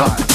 time.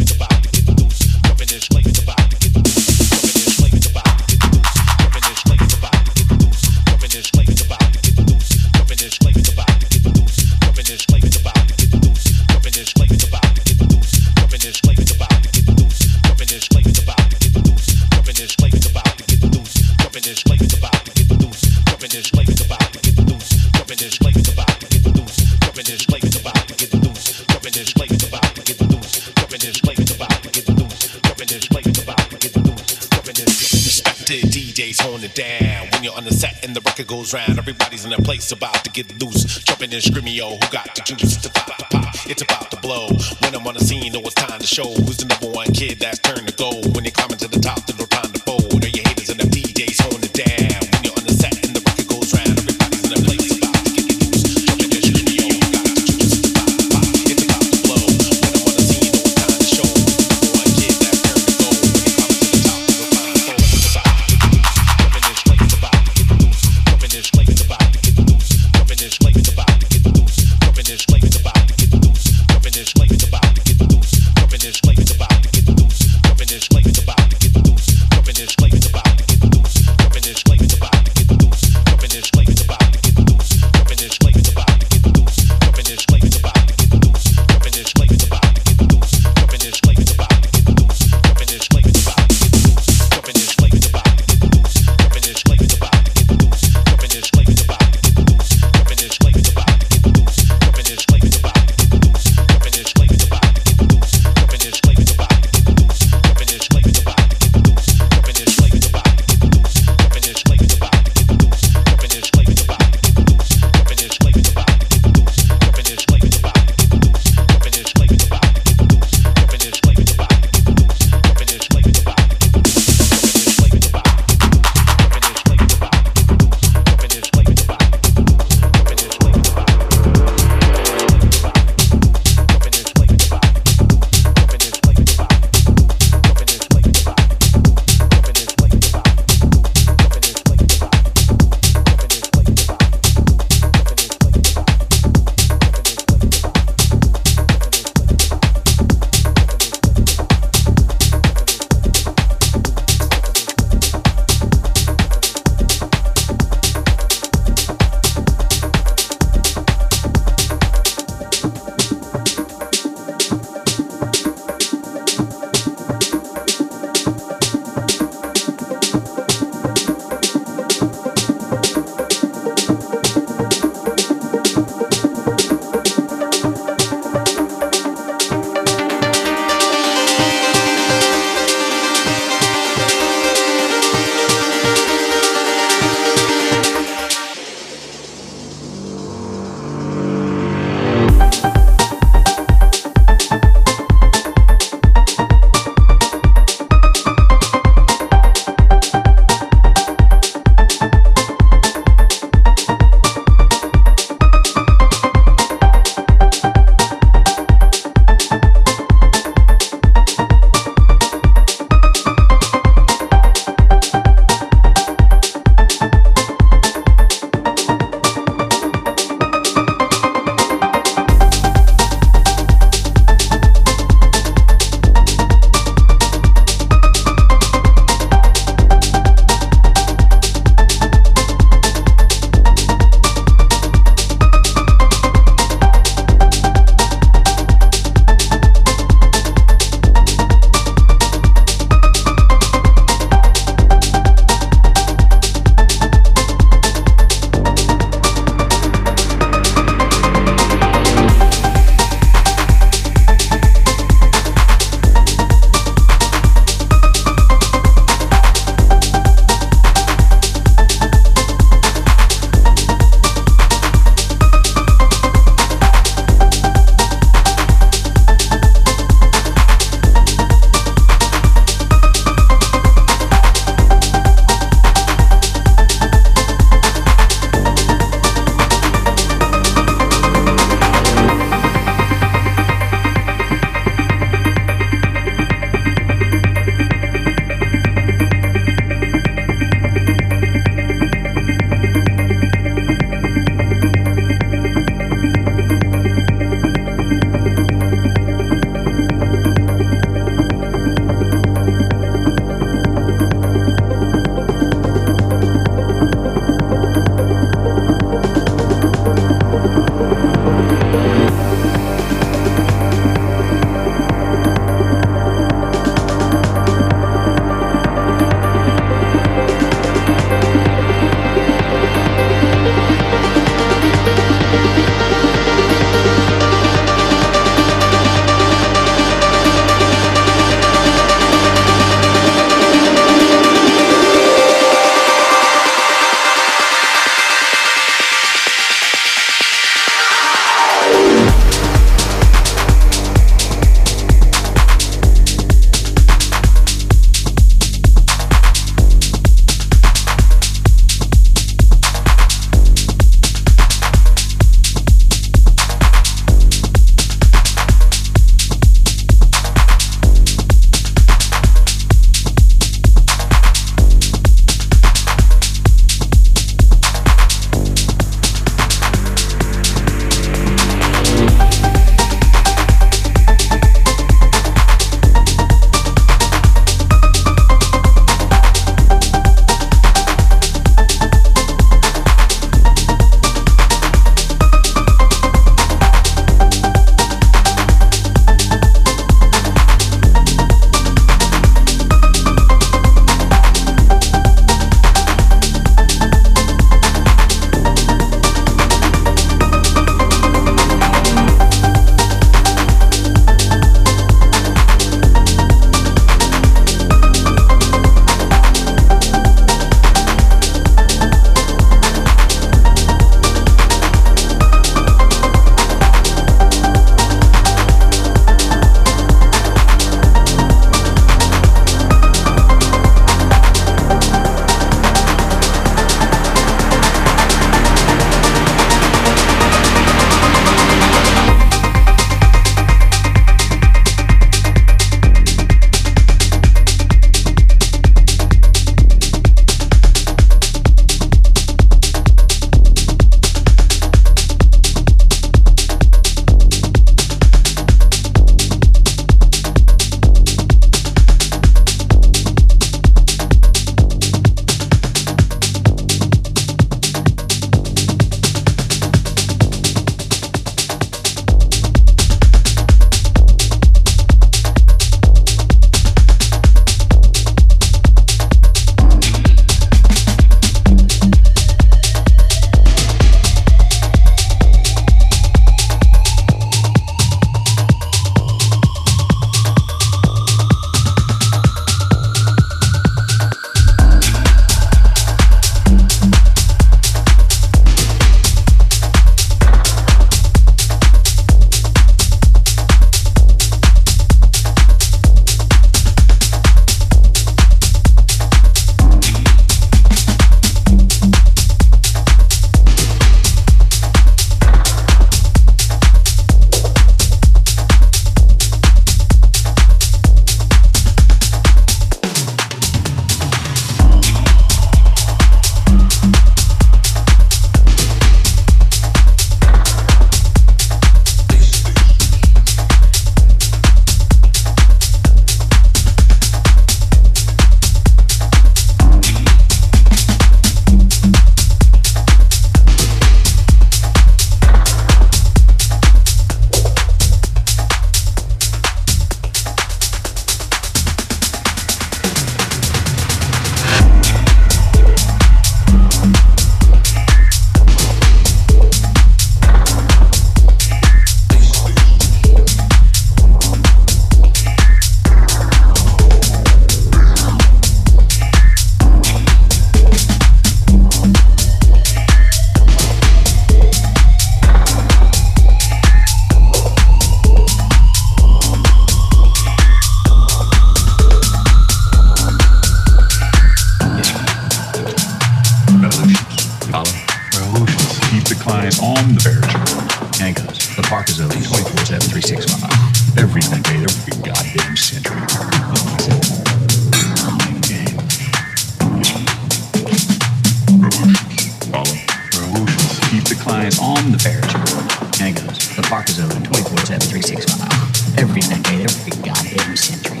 On the Ferris wheel. And it goes. The park is open 24 7, 365. Every decade, every goddamn century.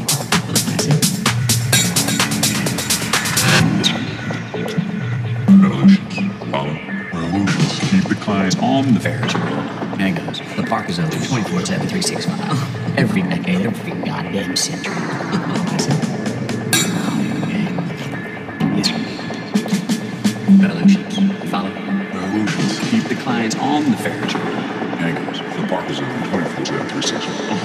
Revolutions follow. Revolutions keep the clients on the wheel. And it goes. The park is open 24 7, 365. Every decade, every goddamn century. Revolutions. You follow? Clients on the Ferris wheel. And. The park is open 24 7, 365.